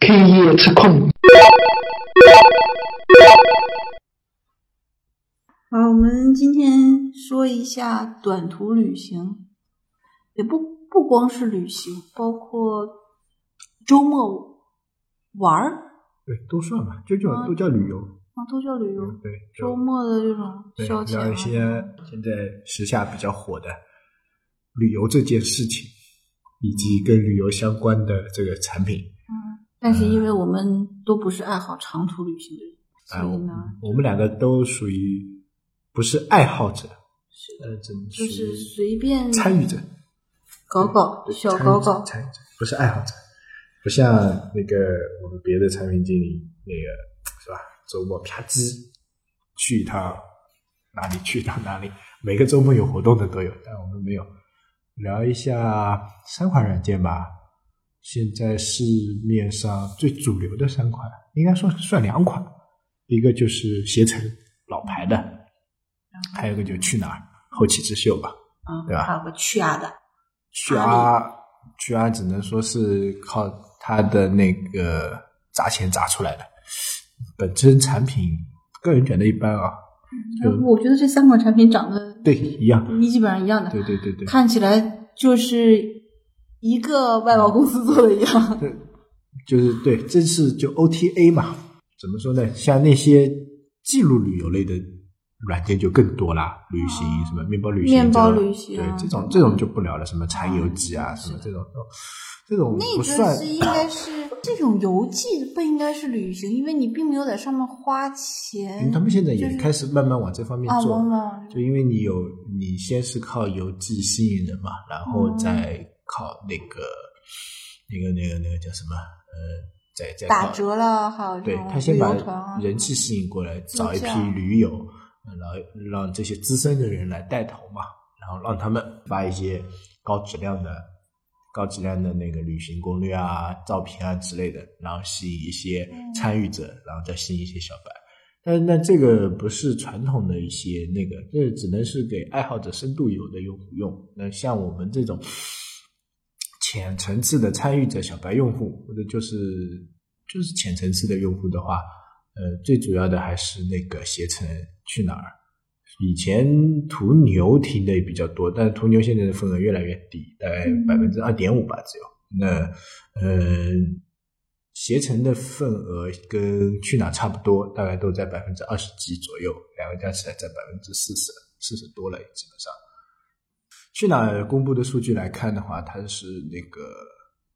开业吃空。好，我们今天说一下短途旅行，也不不光是旅行，包括周末玩儿对，都算吧，就叫啊都叫旅游。啊，都叫旅游。对，周末的这种对消聊一些现在时下比较火的旅游这件事情，以及跟旅游相关的这个产品。嗯但是因为我们都不是爱好长途旅行的人，啊，所以呢，我们两个都属于不是爱好者，是呃，只能属就是随便参与者，搞搞小搞搞，参与者不是爱好者，不像那个我们别的产品经理那个是吧？周末啪叽去一趟哪里去一趟哪里，每个周末有活动的都有，但我们没有。聊一下三款软件吧，现在市面上最主流的三款，应该说算两款，一个就是携程老牌的，还有一个就是去哪儿后起之秀吧。嗯，对吧？还有个去啊的，去啊去啊，只能说是靠它的那个砸钱砸出来的，本身产品个人觉得一般啊，就我觉得这三款产品长得对一样，你基本上一样的，对对对对，看起来就是一个外包公司做的一样。对，就是对，这是就 OTA 嘛，怎么说呢？像那些记录旅游类的软件就更多啦，旅行什么面包旅行、面包旅行对啊这种这种就不聊了，什么柴油机啊，什么这种这种那个是应该是这种游记，不应该是旅行，因为你并没有在上面花因钱。为他们现在也开始慢慢往这方面啊，做，就因为你有你先是靠邮寄吸引人嘛，然后嗯再靠那个、那个那个那个叫什么呃，再再打折了，还有对他先把人气吸引过来，找一批驴友，呃然后让这些资深的人来带头嘛，然后让他们发一些高质量的、高质量的那个旅行攻略啊、照片啊之类的，然后吸引一些嗯参与者，然后再吸引一些小白。但那这个不是传统的一些那个，这只能是给爱好者深度游的用户用。那像我们这种浅层次的参与者、小白用户，或者就是就是浅层次的用户的话，呃，最主要的还是那个携程去哪儿。以前途牛停的也比较多，但是途牛现在的份额越来越低，大概嗯百分之二点五吧，只有。那呃，携程的份额跟去哪儿差不多，大概都在百分之二十几左右，两个加起来在百分之四十，四十多了，基本上。去哪儿公布的数据来看的话，它是那个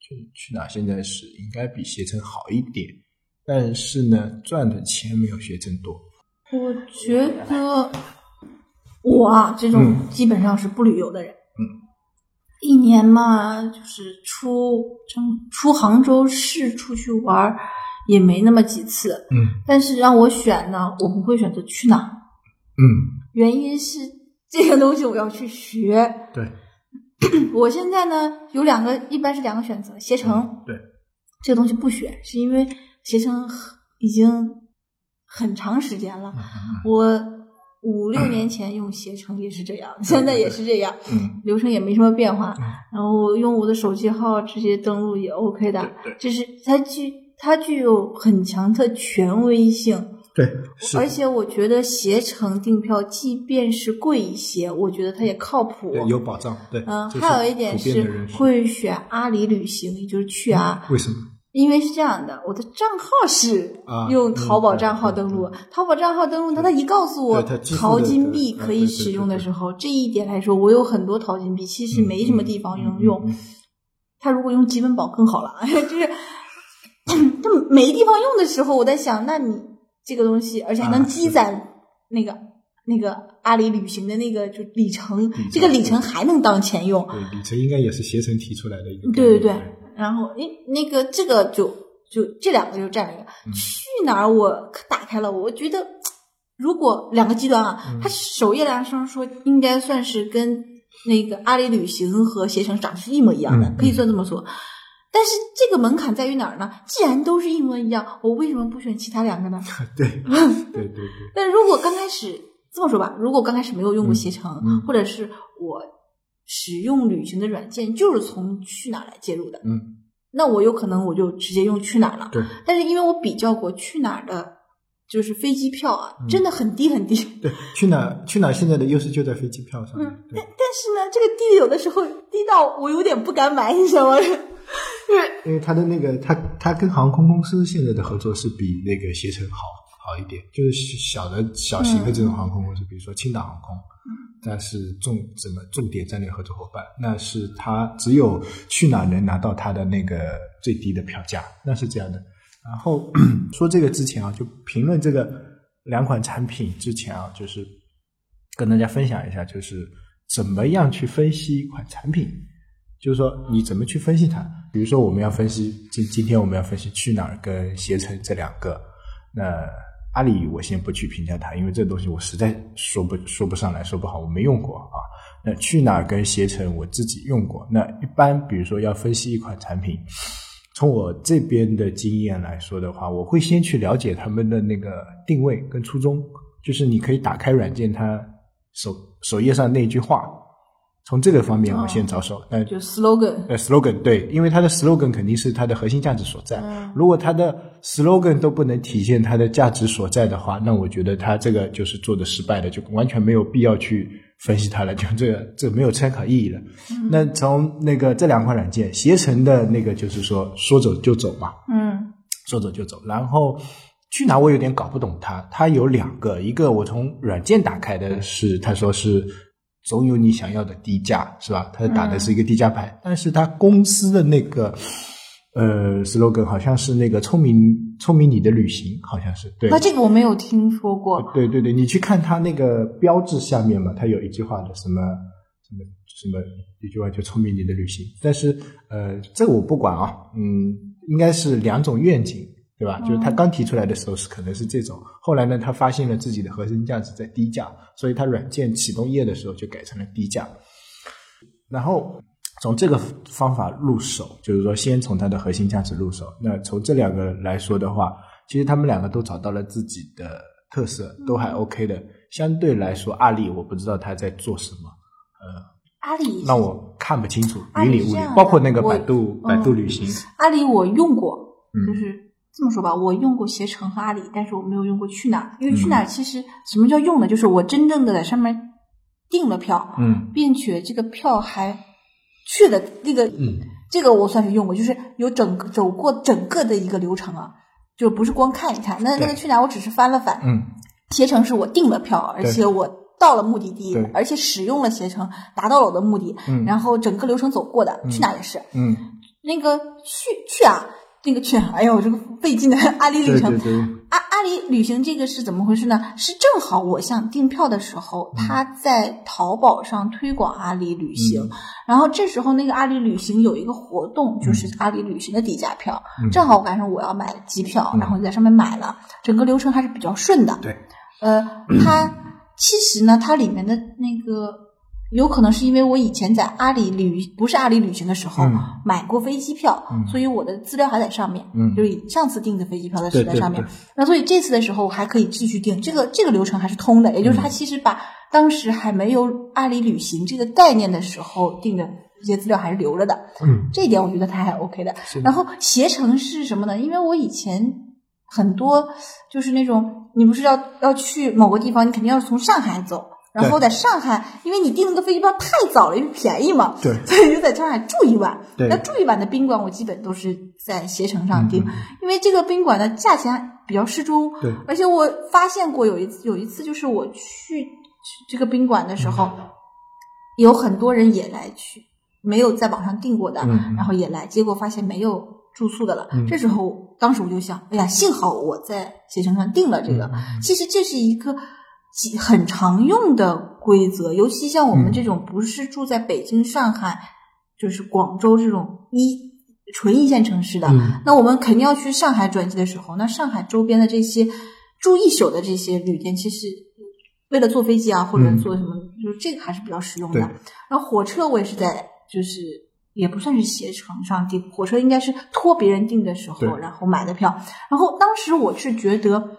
去去哪儿现在是应该比携程好一点，但是呢，赚的钱没有携程多。我觉得我啊这种嗯基本上是不旅游的人，嗯，一年嘛，就是出出出杭州市出去玩儿也没那么几次，嗯但是让我选呢，我不会选择去哪儿，嗯，原因是这个东西我要去学。对，我现在呢有两个，一般是两个选择，携程。嗯对，这个东西不选，是因为携程已经很长时间了。嗯我五六年前用携程也是这样，现在也是这样，嗯流程也没什么变化。嗯然后用我的手机号直接登录也 OK 的，就是它具它具有很强的权威性。对，而且我觉得携程订票，即便是贵一些，我觉得它也靠谱。对有保障。对，嗯，还有一点是会选阿里旅行，也就是去啊，为什么？因为是这样的，我的账号是啊用淘宝嗯账号登录，淘宝账号登录，它它一告诉我淘金币可以使用的时候，这一点来说，我有很多淘金币，其实没什么地方能用。他如果用积分宝更好了，就是 它没地方用的时候，我在想，那你这个东西，而且还能啊积攒那个、那个阿里旅行的那个就里程，程这个里程还能当钱用。对，里程应该也是携程提出来的一个。对对对，然后诶，那个这个就就这两个就占了一个。嗯去哪儿我打开了，我觉得 如果两个极端啊，嗯它首页来上说应该算是跟那个阿里旅行和携程长得是一模一样的，嗯可以算这么说。但是这个门槛在于哪儿呢？既然都是一模一样，我为什么不选其他两个呢？对对对对，但如果刚开始这么说吧，如果刚开始没有用过携程，嗯或者是我使用旅行的软件就是从去哪儿来介入的，嗯，那我有可能我就直接用去哪儿了。对，但是因为我比较过去哪儿的，就是飞机票啊，嗯。真的很低很低。对，去哪儿去哪儿现在的优势就在飞机票上，嗯，但，但是呢，这个低有的时候低到我有点不敢买，你知道吗？因为它的那个它它跟航空公司现在的合作是比那个携程好好一点，就是小的小型的这种航空公司，比如说青岛航空，那是重什么重点战略合作伙伴，那是他只有去哪能拿到他的那个最低的票价，那是这样的。然后 说这个之前啊，就评论这个两款产品之前啊，就是跟大家分享一下，就是怎么样去分析一款产品，就是说你怎么去分析它。比如说我们要分析今今天我们要分析去哪儿跟携程这两个，那阿里我先不去评价它，因为这东西我实在说不说不上来说不好，我没用过啊。那去哪儿跟携程我自己用过，那一般比如说要分析一款产品。从我这边的经验来说的话，我会先去了解他们的那个定位跟初衷，就是你可以打开软件，它首首页上那句话，从这个方面我先着手。那、就 slogan，呃，slogan 对，因为它的 slogan 肯定是它的核心价值所在。嗯如果它的 slogan 都不能体现它的价值所在的话，那我觉得它这个就是做的失败的，就完全没有必要去分析它了，就这个这没有参考意义了。那从那个这两款软件，携程的那个就是说说走就走嘛，嗯说走就走。然后去哪我有点搞不懂它，它有两个，一个我从软件打开的是，他说是总有你想要的低价，是吧？他打的是一个低价牌，但是他公司的那个呃 slogan 好像是那个聪明聪明你的旅行，好像是对那。这个我没有听说过。对对对，你去看它那个标志下面嘛，它有一句话的什么什么什么一句话就聪明你的旅行，但是呃，这我不管啊，嗯，应该是两种愿景，对吧？就是他刚提出来的时候是可能是这种，后来呢，他发现了自己的核心价值在低价，所以他软件启动页的时候就改成了低价，然后。从这个方法入手，就是说先从它的核心价值入手。那从这两个来说的话，其实他们两个都找到了自己的特色，都还 OK 的。相对来说，阿里我不知道他在做什么，呃阿里那我看不清楚云里雾里包括那个百度嗯百度旅行，阿里我用过，嗯就是这么说吧，我用过携程和阿里，但是我没有用过去哪儿，因为去嗯哪儿其实什么叫用呢？就是我真正的在上面订了票，嗯。并且这个票还去了那个，嗯。这个我算是用过，就是有整个走过整个的一个流程啊，就不是光看一看。那那个去哪儿我只是翻了翻，嗯。携程是我订了票，而且我到了目的地，而且使用了携程，达到了我的目的，嗯。然后整个流程走过的，嗯。去哪儿也是。嗯，那个去去啊，那个去，哎呦，这个费劲的 阿里旅程，阿阿里旅行这个是怎么回事呢？是正好我想订票的时候，嗯。他在淘宝上推广阿里旅行，嗯。然后这时候那个阿里旅行有一个活动，就是阿里旅行的底价票，嗯。正好赶上我要买机票，嗯。然后在上面买了，整个流程还是比较顺的。对，呃，它其实呢，它里面的那个有可能是因为我以前在阿里旅不是阿里旅行的时候、嗯。买过飞机票，嗯。所以我的资料还在上面，嗯。就是上次订的飞机票的对对是在上面。那所以这次的时候我还可以继续订，这个这个流程还是通的，也就是他嗯其实把当时还没有阿里旅行这个概念的时候订的这些资料还是留着的，嗯。这一点我觉得他还 OK 的。然后携程是什么呢？因为我以前很多就是那种，你不是要要去某个地方，你肯定要从上海走，然后在上海，因为你订那个飞机票太早了，因为便宜嘛，对所以就在上海住一晚。对那住一晚的宾馆，我基本都是在携程上订，因为这个宾馆的价钱比较适中。对而且我发现过有一次，有一次就是我去去这个宾馆的时候，有很多人也来去，没有在网上订过的，然后也来，结果发现没有住宿的了。嗯这时候，当时我就想，哎呀，幸好我在携程上订了这个。其实这是一个几很常用的规则，尤其像我们嗯。这种不是住在北京、上海，就是广州这种一纯一线城市的，嗯。那我们肯定要去上海转机的时候，那上海周边的这些住一宿的这些旅店，其实为了坐飞机啊，或者嗯。坐什么，就是这个还是比较实用的。对。然后火车我也是在，就是也不算是携程上订，火车应该是托别人订的时候，然后买的票。然后当时我是觉得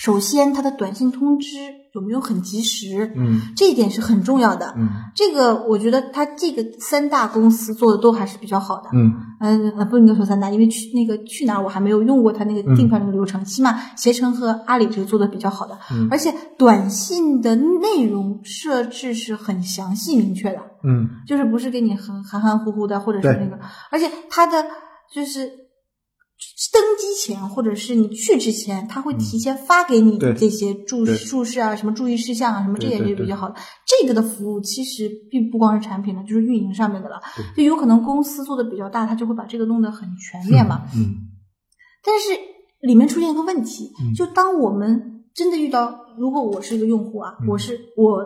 首先它的短信通知有没有很及时，嗯这一点是很重要的。嗯这个我觉得它这个三大公司做的都还是比较好的。嗯嗯呃，不应该说三大，因为去那个去哪儿我还没有用过它那个订票那个流程，起码携程和阿里这个做的比较好的，嗯而且短信的内容设置是很详细明确的，嗯就是不是给你很含含糊糊的，或者是那个，而且它的就是登机前或者是你去之前，他会提前发给你这些注注释啊、什么注意事项啊、什么这些对对。是比较好的。这个的服务其实并不光是产品了，就是运营上面的了。就有可能公司做的比较大，他就会把这个弄得很全面嘛。嗯但是里面出现一个问题嗯，就当我们真的遇到，如果我是一个用户啊，嗯。我是我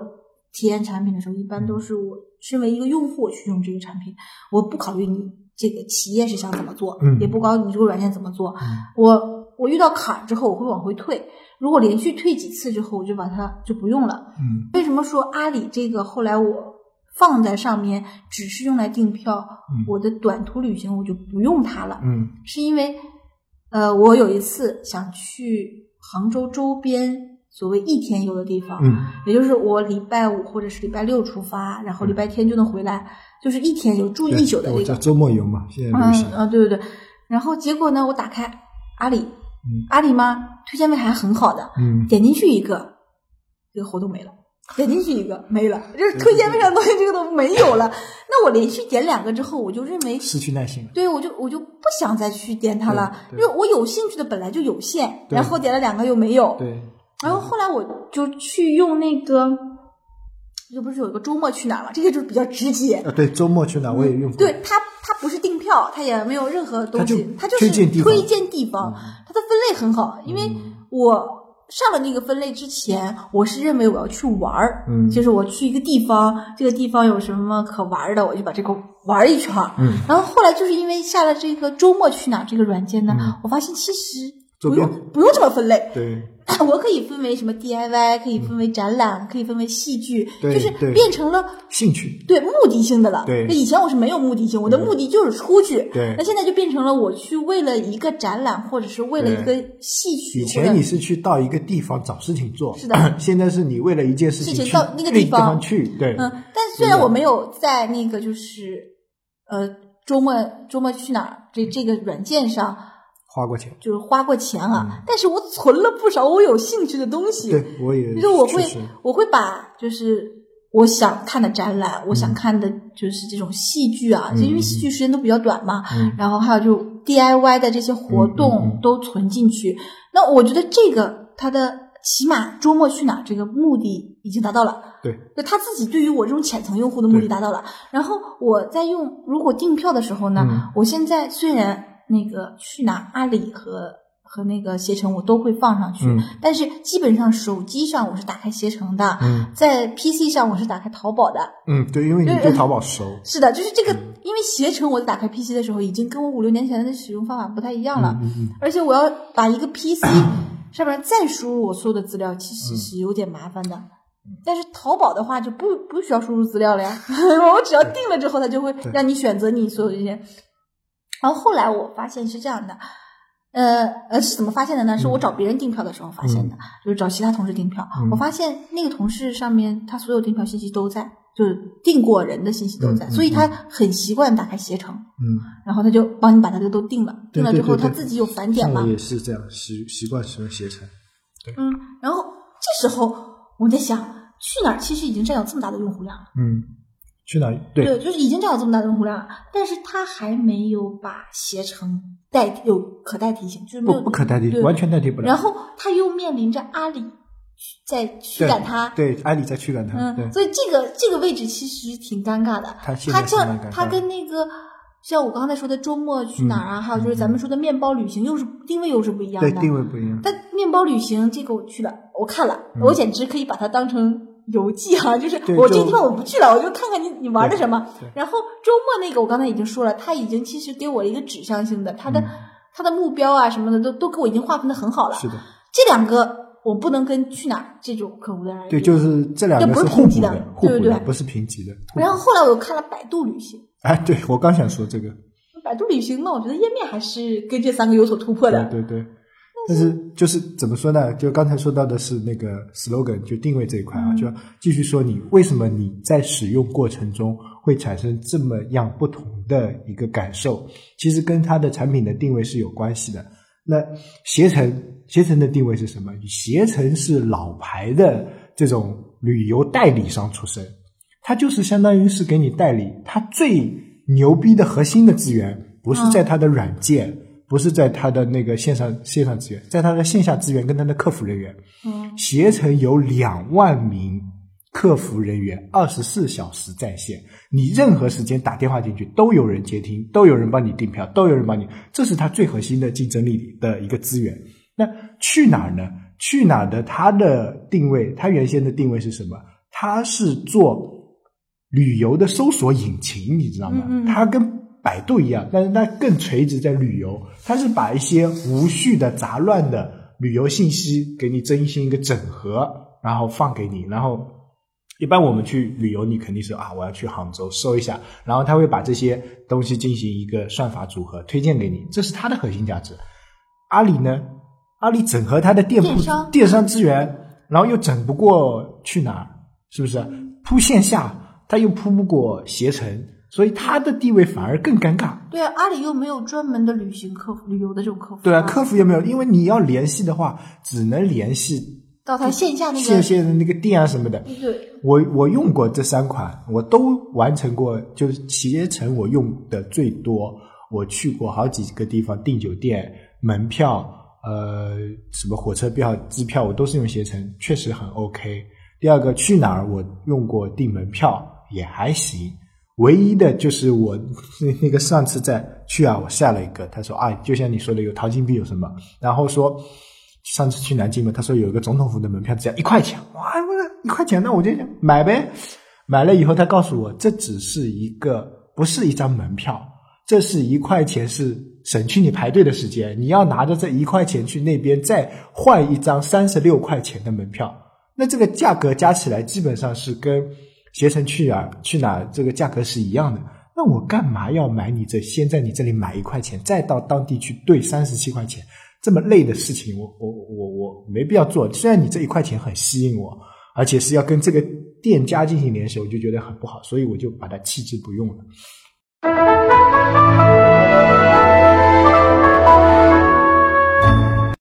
体验产品的时候，一般都是我身为一个用户我去用这个产品，我不考虑你这个企业是想怎么做，嗯也不考虑你这个软件怎么做，嗯我我遇到坎儿之后，我会往回退。如果连续退几次之后，我就把它就不用了。嗯为什么说阿里这个后来我放在上面只是用来订票，嗯我的短途旅行我就不用它了？嗯是因为，呃，我有一次想去杭州周边所谓一天游的地方，嗯也就是我礼拜五或者是礼拜六出发，然后礼拜天就能回来，就是一天游住一宿的对我叫那个。周末游嘛，现在流嗯行。啊，对对对。然后结果呢，我打开阿里，嗯阿里吗？推荐位还很好的，嗯点进去一个，这个活动没了。点进去一个没了，就是推荐位上的东西这个都没有了。那我连续点两个之后，我就认为失去耐心了。对，我就我就不想再去点它了，因为我有兴趣的本来就有限，然后点了两个又没有，对，然后后来我就去用那个，这不是有一个周末去哪儿嘛？这个就是比较直接，啊对，周末去哪儿我也用过。对它它不是订票，它也没有任何东西，它它就就是推荐地方推荐地方，它的分类很好，因为嗯我。上了那个分类之前，我是认为我要去玩儿，嗯就是我去一个地方，这个地方有什么可玩儿的，我就把这个玩儿一圈儿。嗯然后后来就是因为下了这个周末去哪儿这个软件呢，嗯我发现其实不用不用这么分类，对 我可以分为什么 DIY，可以分为展览，可以分为戏剧，就是变成了兴趣。对目的性的了。对那以前我是没有目的性，我的目的就是出去。对那现在就变成了我去为了一个展览，或者是为了一个戏曲，以前你是去到一个地方找事情做，是的现在是你为了一件事情事情到那个地地方去，对，嗯，但虽然我没有在那个就是呃周末周末去哪儿这这个软件上花过钱。就是花过钱啊，但是我存了不少我有兴趣的东西。嗯对，我也就是我会我会把就是我想看的展览，我想看的就是这种戏剧啊，嗯。就因为戏剧时间都比较短嘛，嗯。然后还有就 DIY 的这些活动嗯都存进去。那我觉得这个它的起码周末去哪儿这个目的已经达到了。对，就他自己对于我这种浅层用户的目的达到了，然后我在用如果订票的时候呢，嗯。我现在虽然那个去哪儿阿里和和那个携程我都会放上去，嗯但是基本上手机上我是打开携程的，嗯在 PC 上我是打开淘宝的。嗯，对，因为你对淘宝熟，是的，就是这个，嗯因为携程我在打开 PC 的时候，已经跟我五六年前的使用方法不太一样了，而且我要把一个 PC 上面再输入我所有的资料，其实是有点麻烦的。但是淘宝的话就不不需要输入资料了呀，我只要定了之后，它就会让你选择你所有这些。然后后来我发现是这样的，呃呃是怎么发现的呢？是我找别人订票的时候发现的，就是找其他同事订票，嗯。我发现那个同事上面他所有订票信息都在，就是订过人的信息都在，所以他很习惯打开携程，嗯，然后他就帮你把他这个都订了，对订了之后他自己有返点嘛我，也是这样习习惯使用携程，嗯，然后这时候我在想，去哪儿其实已经占有这么大的用户量了，嗯，去哪？对，对，就是已经占有这么大的用户量了，但是他还没有把携程代替有可代替性，就是不不可代替，对完全代替不了。然后他又面临着阿里在驱赶他，对，阿里在驱赶它，对嗯，，所以这个这个位置其实挺尴尬的。他现他跟那个像我刚才说的周末去哪儿啊，还有就是咱们说的面包旅行，又是定位又是不一样的。对定位不一样。但面包旅行这个我去了，我看了，我简直可以把它当成游记哈、就是我这个地方我不去了，我就看看你你玩的什么。然后周末那个我刚才已经说了，他已经其实给我一个指向性的，他的、嗯它的目标啊什么的都都给我已经划分的很好了。是的，这两个我不能跟去哪儿这种客户的人对，就是这两个不是平级的对对对不是平级的。然后后来我又看了百度旅行，哎，对我刚想说这个，百度旅行呢，我觉得页面还是跟这三个有所突破的。对对对，但是就是怎么说呢？就刚才说到的是那个 slogan，就定位这一块啊，就继续说你为什么你在使用过程中会产生这么样不同的一个感受，其实跟它的产品的定位是有关系的。那携程，携程的定位是什么？携程是老牌的这种旅游代理商出身，它就是相当于是给你代理，它最牛逼的核心的资源不是在它的软件。不是在他的那个线上线上资源，在他的线下资源跟他的客服人员。嗯，携程有两万名客服人员，二十四小时在线，你任何时间打电话进去都有人接听，都有人帮你订票，都有人帮你，这是他最核心的竞争力的一个资源。那去哪儿呢？去哪儿的它的定位，它原先的定位是什么？它是做旅游的搜索引擎，你知道吗？它跟百度一样，但是它更垂直在旅游，它是把一些无序的、杂乱的旅游信息给你进行一个整合，然后放给你。然后，一般我们去旅游，你肯定是啊，我要去杭州搜一下，然后他会把这些东西进行一个算法组合推荐给你，这是它的核心价值。阿里呢？阿里整合它的店铺、电商资源，然后又整不过去哪儿，是不是？铺线下，它又铺不过携程。所以它的地位反而更尴尬。对啊，阿里又没有专门的旅行客服、旅游的这种客服。对啊，客服也没有，因为你要联系的话，只能联系到他线下那个线下的那个店啊什么的。对，我我用过这三款，我都完成过，就是携程我用的最多，我去过好几个地方订酒店、门票，呃，什么火车票、机票，我都是用携程，确实很 OK。第二个去哪儿，我用过订门票也还行。唯一的就是我那 那个上次在去啊，我下了一个，他说啊，就像你说的有淘金币有什么，然后说上次去南京嘛，他说有一个总统府的门票只要一块钱，哇，一块钱，那我就买呗。买了以后，他告诉我这只是一个不是一张门票，这是一块钱是省去你排队的时间，你要拿着这一块钱去那边再换一张三十六块钱的门票，那这个价格加起来基本上是跟。携程去啊去哪这个价格是一样的，那我干嘛要买你这？先在你这里买一块钱，再到当地去兑三十七块钱，这么累的事情，我我我我没必要做。虽然你这一块钱很吸引我，而且是要跟这个店家进行联系，我就觉得很不好，所以我就把它弃之不用了。